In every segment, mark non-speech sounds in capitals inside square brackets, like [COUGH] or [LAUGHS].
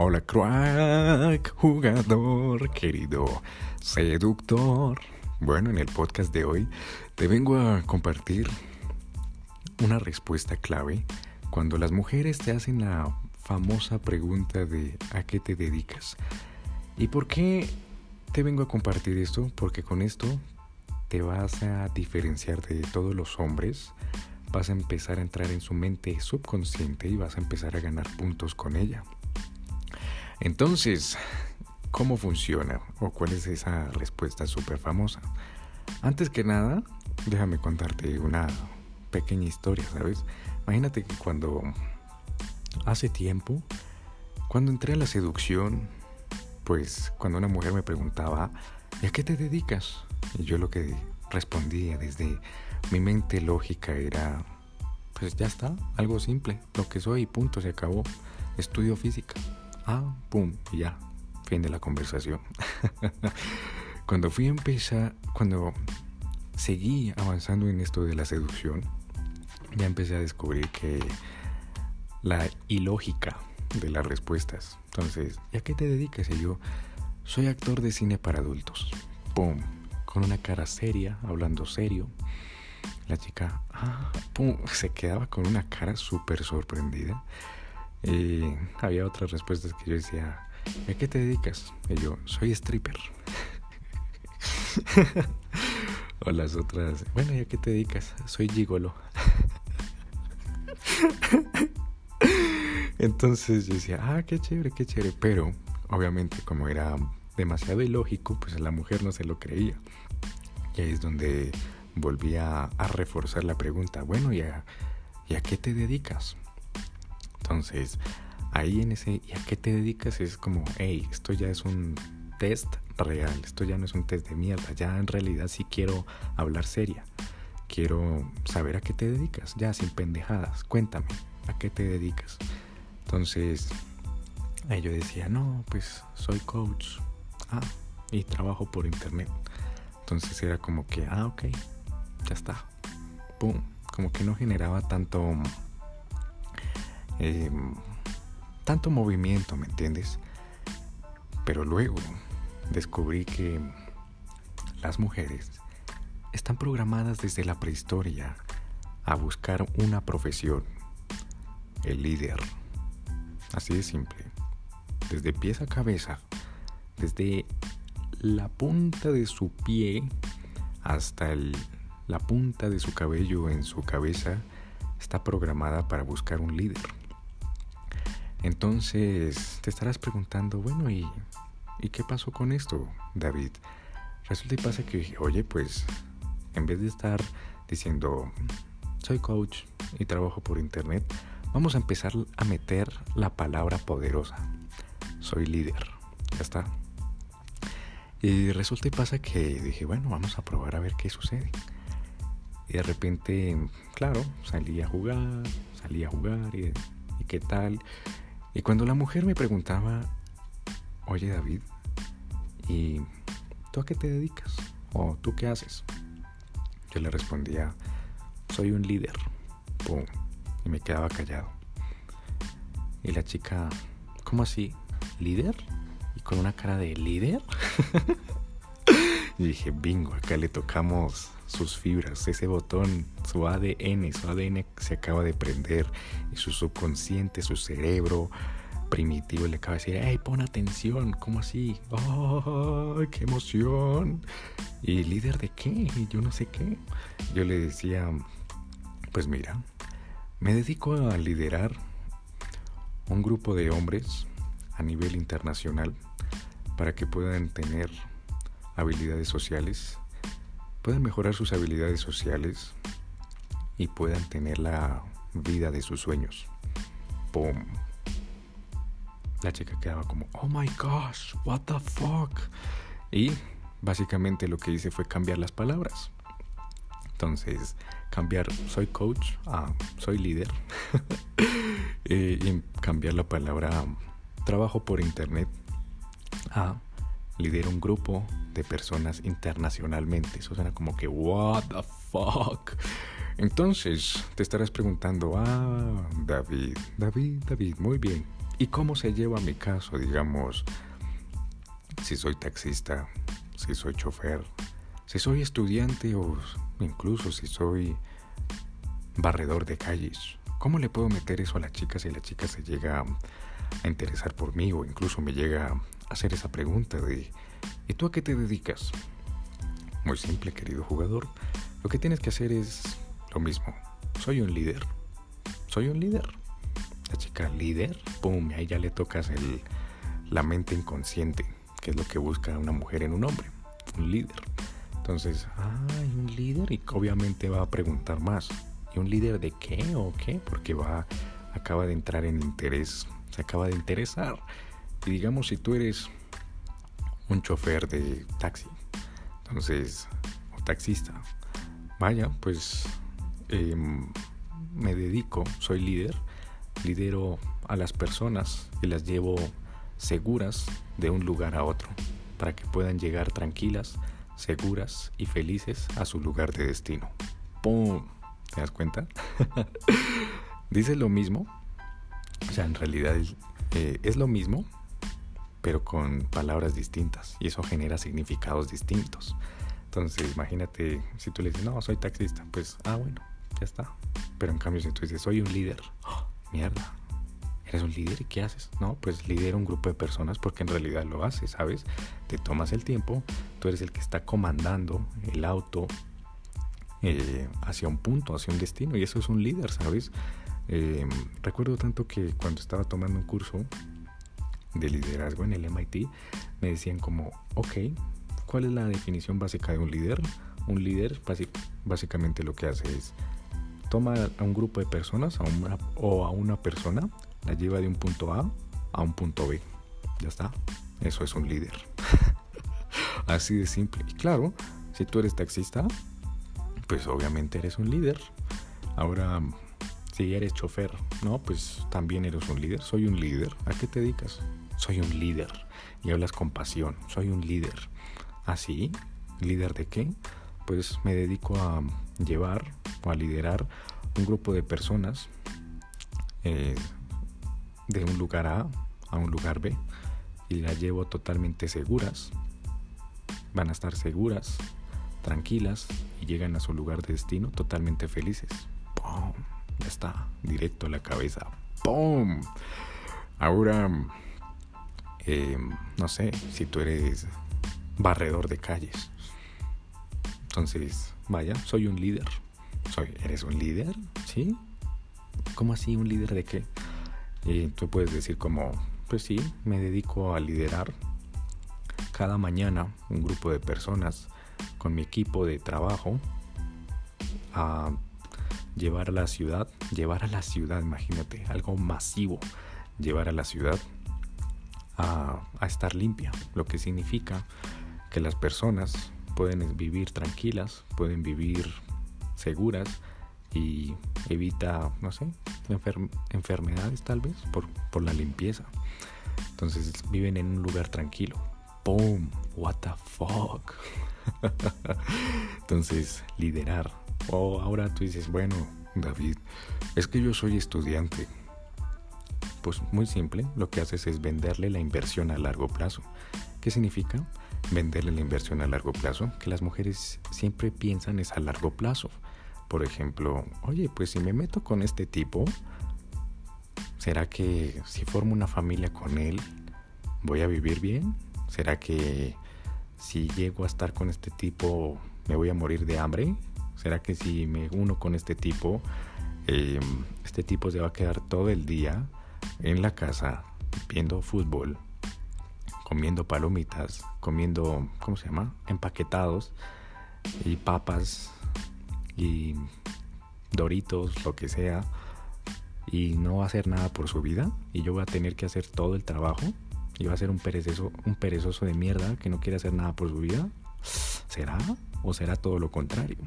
Hola crack, jugador, querido, seductor. Bueno, en el podcast de hoy te vengo a compartir una respuesta clave cuando las mujeres te hacen la famosa pregunta de ¿a qué te dedicas? ¿Y por qué te vengo a compartir esto? Porque con esto te vas a diferenciar de todos los hombres, vas a empezar a entrar en su mente subconsciente y vas a empezar a ganar puntos con ella. Entonces, ¿cómo funciona? ¿O cuál es esa respuesta súper famosa? Antes que nada, déjame contarte una pequeña historia, ¿sabes? Imagínate que cuando hace tiempo, cuando entré a la seducción, pues cuando una mujer me preguntaba, ¿y a qué te dedicas? Y yo lo que respondía desde mi mente lógica era, pues ya está, algo simple, lo que soy, punto, se acabó, estudio física. Ah, pum, y ya, fin de la conversación. [LAUGHS] cuando fui a empezar, cuando seguí avanzando en esto de la seducción, ya empecé a descubrir que la ilógica de las respuestas. Entonces, ¿y a qué te dedicas? Y yo, soy actor de cine para adultos. Pum, con una cara seria, hablando serio. La chica, ah, pum, se quedaba con una cara súper sorprendida. Y había otras respuestas que yo decía, ¿a qué te dedicas? Y yo, soy stripper. [LAUGHS] o las otras, bueno, ¿y a qué te dedicas? Soy gigolo. [LAUGHS] Entonces yo decía, ah, qué chévere, qué chévere. Pero, obviamente, como era demasiado ilógico, pues la mujer no se lo creía. Y ahí es donde volvía a reforzar la pregunta, bueno, ¿y a, ¿y a qué te dedicas? Entonces, ahí en ese ¿y a qué te dedicas? Es como, hey, esto ya es un test real, esto ya no es un test de mierda, ya en realidad sí quiero hablar seria. Quiero saber a qué te dedicas, ya sin pendejadas, cuéntame, ¿a qué te dedicas? Entonces, ahí yo decía, no, pues soy coach. Ah, y trabajo por internet. Entonces era como que, ah, ok, ya está. Pum, como que no generaba tanto eh, tanto movimiento, ¿me entiendes? Pero luego descubrí que las mujeres están programadas desde la prehistoria a buscar una profesión, el líder. Así de simple. Desde pies a cabeza, desde la punta de su pie hasta la punta de su cabello en su cabeza, está programada para buscar un líder. Entonces te estarás preguntando, bueno, ¿y, ¿y qué pasó con esto, David? Resulta y pasa que, oye, pues en vez de estar diciendo, soy coach y trabajo por internet, vamos a empezar a meter la palabra poderosa. Soy líder. Ya está. Y resulta y pasa que dije, bueno, vamos a probar a ver qué sucede. Y de repente, claro, salí a jugar, salí a jugar y, y qué tal. Y cuando la mujer me preguntaba, oye David, ¿y tú a qué te dedicas? ¿O tú qué haces? Yo le respondía, soy un líder. Y me quedaba callado. Y la chica, ¿cómo así? ¿Líder? Y con una cara de líder. [LAUGHS] y dije, bingo, acá le tocamos sus fibras, ese botón, su ADN, su ADN se acaba de prender y su subconsciente, su cerebro primitivo le acaba de decir, hey, pon atención, ¿cómo así? ¡Oh, qué emoción! ¿Y líder de qué? Yo no sé qué. Yo le decía, pues mira, me dedico a liderar un grupo de hombres a nivel internacional para que puedan tener habilidades sociales, puedan mejorar sus habilidades sociales y puedan tener la vida de sus sueños. ¡Pum! La chica quedaba como, oh my gosh, what the fuck. Y básicamente lo que hice fue cambiar las palabras. Entonces, cambiar soy coach a soy líder. [LAUGHS] Eh, y cambiar la palabra trabajo por internet a lidero un grupo de personas internacionalmente. Eso suena como que, what the fuck. Entonces te estarás preguntando, ah, David, David, David, muy bien. ¿Y cómo se lleva mi caso? Digamos, si soy taxista, si soy chofer, si soy estudiante o incluso si soy barredor de calles. ¿Cómo le puedo meter eso a la chica si la chica se llega a interesar por mí o incluso me llega a hacer esa pregunta de ¿y tú a qué te dedicas? Muy simple, querido jugador. Lo que tienes que hacer es lo mismo. Soy un líder. Soy un líder. La chica líder, pum, ahí ya le tocas el, la mente inconsciente, que es lo que busca una mujer en un hombre, un líder. Entonces, hay un líder y obviamente va a preguntar más. ¿Y un líder de qué o qué? Porque va, acaba de entrar en interés, se acaba de interesar. Y digamos, si tú eres un chofer de taxi, entonces, o taxista, vaya, pues em, me dedico, soy líder, lidero a las personas y las llevo seguras de un lugar a otro, para que puedan llegar tranquilas, seguras y felices a su lugar de destino. ¡Pum! ¿Te das cuenta? [LAUGHS] Dice lo mismo, o sea, en realidad eh, es lo mismo, pero con palabras distintas y eso genera significados distintos. Entonces, imagínate si tú le dices, no, soy taxista, pues, ah, bueno, ya está. Pero en cambio, si tú dices, soy un líder, ¡oh, mierda, ¿eres un líder y qué haces? No, pues lidera un grupo de personas porque en realidad lo haces, ¿sabes? Te tomas el tiempo, tú eres el que está comandando el auto eh, hacia un punto, hacia un destino y eso es un líder, ¿sabes? Eh, recuerdo tanto que cuando estaba tomando un curso de liderazgo en el MIT, me decían como, ok, ¿cuál es la definición básica de un líder? Un líder básicamente lo que hace es toma a un grupo de personas a una, o a una persona, la lleva de un punto A a un punto B. Ya está. Eso es un líder. [LAUGHS] Así de simple. Y claro, si tú eres taxista, pues obviamente eres un líder. Ahora, si eres chofer, ¿no? Pues también eres un líder. Soy un líder. ¿A qué te dedicas? Soy un líder. Y hablas con pasión. Soy un líder. ¿Así? ¿Ah, ¿Líder de qué? Pues me dedico a llevar a liderar un grupo de personas eh, de un lugar A a un lugar B y las llevo totalmente seguras. Van a estar seguras, tranquilas y llegan a su lugar de destino totalmente felices. ¡Pum! Ya está, directo la cabeza. ¡Pum! Ahora, em, no sé, si tú eres barredor de calles. Entonces, vaya, soy un líder. Soy, ¿Eres un líder? ¿Sí? ¿Cómo así? ¿Un líder de qué? Y tú puedes decir como, pues sí, me dedico a liderar cada mañana un grupo de personas con mi equipo de trabajo a llevar a la ciudad, llevar a la ciudad, imagínate, algo masivo, llevar a la ciudad a, estar limpia, lo que significa que las personas pueden vivir tranquilas, pueden vivir seguras y evita, no sé, enfermedades tal vez por, por la limpieza. Entonces viven en un lugar tranquilo. ¡Boom! ¿What the fuck? [LAUGHS] Entonces, liderar. O oh, ahora tú dices, bueno, David, es que yo soy estudiante. Pues muy simple, lo que haces es venderle la inversión a largo plazo. ¿Qué significa? Venderle la inversión a largo plazo. Que las mujeres siempre piensan es a largo plazo. Por ejemplo, oye, pues si me meto con este tipo, ¿será que si formo una familia con él, voy a vivir bien? ¿Será que si llego a estar con este tipo, me voy a morir de hambre? ¿Será que si me uno con este tipo, em, este tipo se va a quedar todo el día en la casa viendo fútbol, comiendo palomitas, comiendo, ¿cómo se llama? Empaquetados y papas y Doritos, lo que sea, y no va a hacer nada por su vida, y yo voy a tener que hacer todo el trabajo, y va a ser un perezoso, un perezoso de mierda que no quiere hacer nada por su vida. ¿Será? ¿O será todo lo contrario?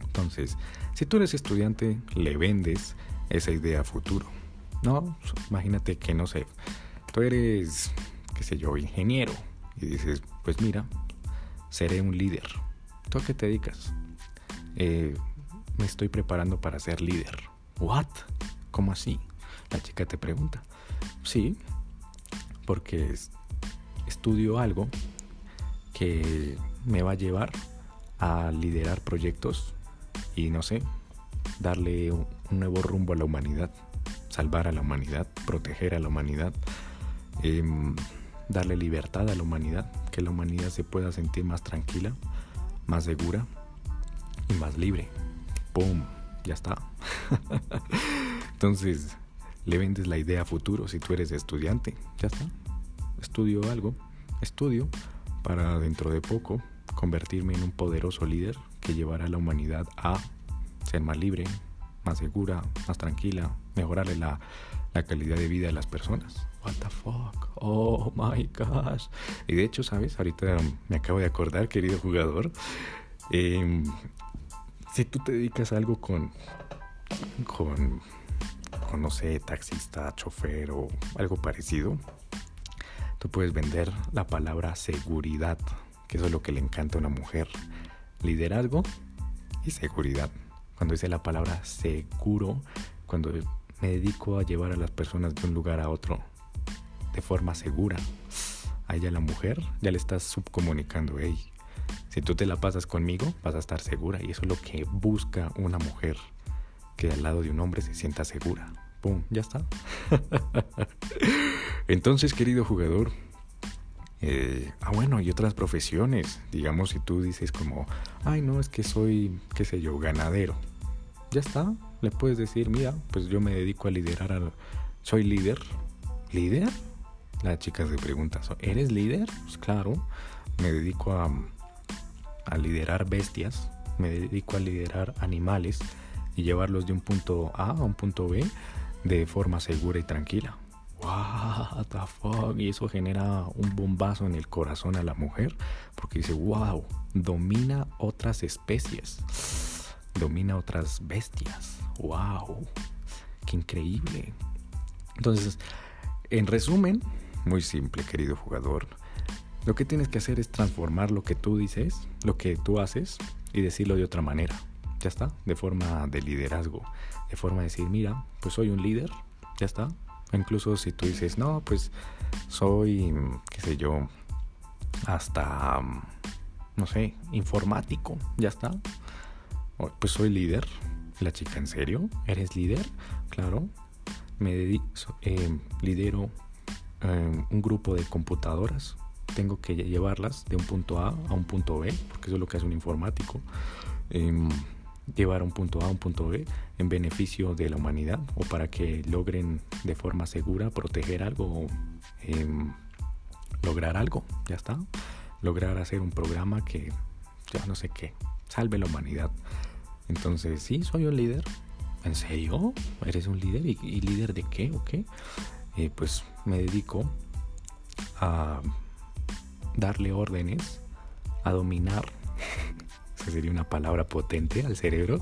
Entonces, si tú eres estudiante, le vendes esa idea a futuro. No, imagínate que no sé, tú eres, qué sé yo, ingeniero y dices, pues mira, seré un líder. ¿Tú a qué te dedicas? Eh, me estoy preparando para ser líder. ¿What? ¿Cómo así? La chica te pregunta. sí, porque estudio algo que me va a llevar a liderar proyectos y no sé, darle un nuevo rumbo a la humanidad, salvar a la humanidad, proteger a la humanidad, em, darle libertad a la humanidad, que la humanidad se pueda sentir más tranquila, más segura y más libre. ¡Pum! Ya está. [LAUGHS] Entonces, le vendes la idea a futuro si tú eres estudiante. Ya está. Estudio algo. Estudio para dentro de poco convertirme en un poderoso líder que llevará a la humanidad a ser más libre, más segura, más tranquila, mejorarle la, calidad de vida de las personas. What the fuck? Oh my gosh. Y de hecho, ¿sabes? Ahorita me acabo de acordar, querido jugador. Em, si tú te dedicas a algo con, con, no sé, taxista, chofer o algo parecido, tú puedes vender la palabra seguridad, que eso es lo que le encanta a una mujer. Liderazgo y seguridad. Cuando dice la palabra seguro, cuando me dedico a llevar a las personas de un lugar a otro de forma segura, a ella la mujer ya le estás subcomunicando, hey, si tú te la pasas conmigo, vas a estar segura. Y eso es lo que busca una mujer, que al lado de un hombre se sienta segura. ¡Pum! Ya está. [LAUGHS] Entonces, querido jugador, eh, ah, bueno, y otras profesiones. Digamos, si tú dices como, ay, no, es que soy, qué sé yo, ganadero. Ya está. Le puedes decir, mira, pues yo me dedico a liderar al... Soy líder. ¿Líder? La chica se pregunta, ¿eres líder? Pues claro, me dedico a, a liderar bestias, me dedico a liderar animales y llevarlos de un punto A a un punto B de forma segura y tranquila. What the fuck? Y eso genera un bombazo en el corazón a la mujer porque dice, wow, domina otras especies, domina otras bestias. Wow, qué increíble. Entonces, en resumen, muy simple, querido jugador. Lo que tienes que hacer es transformar lo que tú dices, lo que tú haces y decirlo de otra manera. Ya está, de forma de liderazgo, de forma de decir, mira, pues soy un líder, ya está. Incluso si tú dices, no, pues soy, qué sé yo, hasta, no sé, informático, ya está. Pues soy líder. La chica, ¿en serio? ¿Eres líder? Claro. Me dedico, eh, lidero eh, un grupo de computadoras. Tengo que llevarlas de un punto A a un punto B, porque eso es lo que hace un informático. Em, llevar un punto A a un punto B en beneficio de la humanidad o para que logren de forma segura proteger algo o em, lograr algo, ya está. Lograr hacer un programa que, ya no sé qué, salve la humanidad. Entonces, sí, soy un líder. ¿En serio? ¿Eres un líder? ¿Y, líder de qué o qué? Eh, pues me dedico a darle órdenes, a dominar [LAUGHS] sería una palabra potente al cerebro,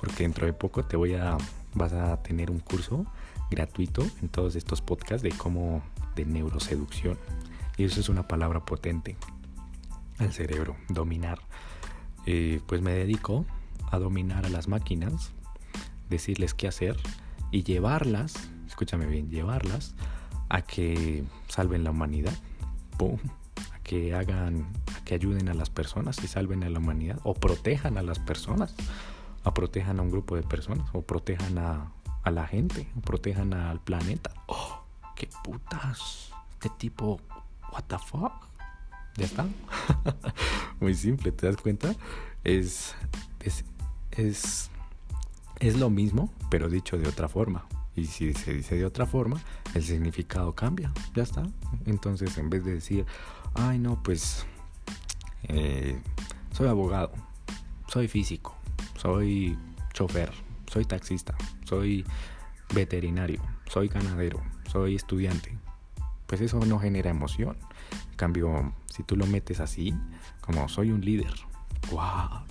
porque dentro de poco te voy a, vas a tener un curso gratuito en todos estos podcasts de cómo, de neuroseducción. Y eso es una palabra potente al cerebro, dominar. Eh, pues me dedico a dominar a las máquinas, decirles qué hacer y llevarlas, escúchame bien, llevarlas a que salven la humanidad. ¡Pum! Que hagan, que ayuden a las personas y salven a la humanidad o protejan a las personas, o protejan a un grupo de personas, o protejan a, a la gente, o protejan al planeta. ¡Oh! ¡Qué putas! Este tipo, ¿what the fuck? Ya está. [LAUGHS] Muy simple, ¿te das cuenta? Es, es, es, es lo mismo, pero dicho de otra forma. Y si se dice de otra forma, el significado cambia. Ya está. Entonces, en vez de decir, ay no, pues eh, soy abogado, soy físico, soy chofer, soy taxista, soy veterinario, soy ganadero, soy estudiante. Pues eso no genera emoción. En cambio, si tú lo metes así, como soy un líder, ¿what?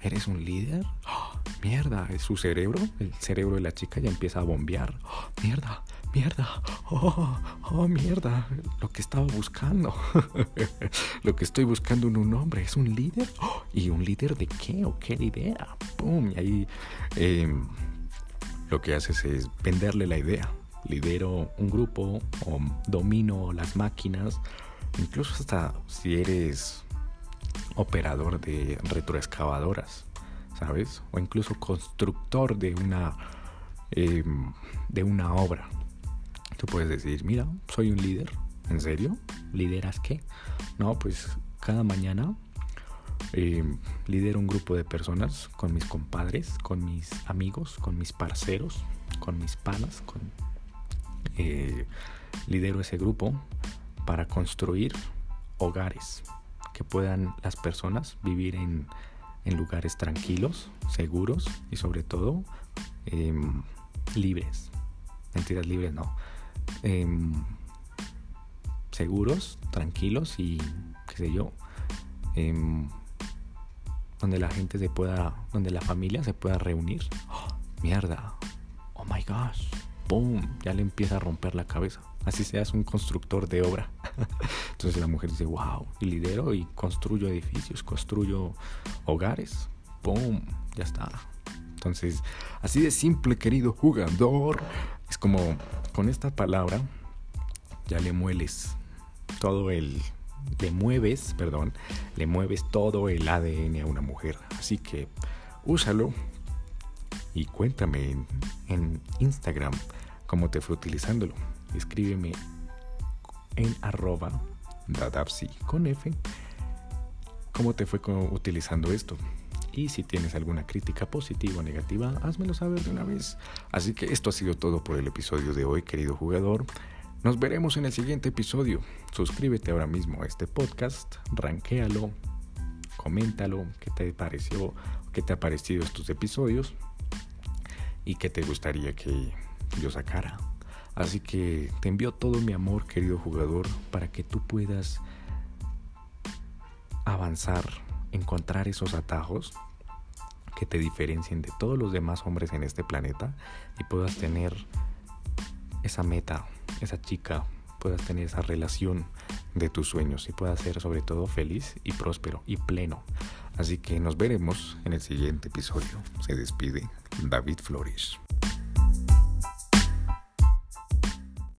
¿Eres un líder? ¡Oh, mierda, es su cerebro, el cerebro de la chica ya empieza a bombear. ¡Oh, mierda, mierda, oh, oh, mierda, lo que estaba buscando, [LAUGHS] lo que estoy buscando en un hombre es un líder, oh, y un líder de qué o qué lidera, pum, y ahí em, lo que haces es venderle la idea, lidero un grupo o domino las máquinas, incluso hasta si eres operador de retroexcavadoras, ¿sabes? O incluso constructor de una, em, de una obra. Tú puedes decir, mira, soy un líder. ¿En serio? ¿Lideras qué? No, pues cada mañana em, lidero un grupo de personas con mis compadres, con mis amigos, con mis parceros, con mis panas, con, eh, lidero ese grupo para construir hogares que puedan las personas vivir en, en lugares tranquilos, seguros y sobre todo em, libres. Mentiras libres no. Em, seguros, tranquilos y qué sé yo. Em, donde la gente se pueda, donde la familia se pueda reunir. ¡Oh, mierda. Oh my gosh. Boom. Ya le empieza a romper la cabeza. Así seas un constructor de obra. [LAUGHS] Entonces la mujer dice, wow, y lidero y construyo edificios, construyo hogares. ¡Boom! Ya está. Entonces, así de simple, querido jugador. Es como con esta palabra ya le mueles todo el... Le mueves, perdón, le mueves todo el ADN a una mujer. Así que úsalo y cuéntame en, Instagram cómo te fue utilizándolo. Escríbeme en arroba dadapsi con F cómo te fue utilizando esto. Y si tienes alguna crítica positiva o negativa, házmelo saber de una vez. Así que esto ha sido todo por el episodio de hoy, querido jugador. Nos veremos en el siguiente episodio. Suscríbete ahora mismo a este podcast, ranquéalo, coméntalo, qué te pareció, qué te ha parecido estos episodios y qué te gustaría que yo sacara. Así que te envío todo mi amor, querido jugador, para que tú puedas avanzar, encontrar esos atajos que te diferencien de todos los demás hombres en este planeta y puedas tener esa meta, esa chica, puedas tener esa relación de tus sueños y puedas ser sobre todo feliz y próspero y pleno. Así que nos veremos en el siguiente episodio. Se despide David Flores.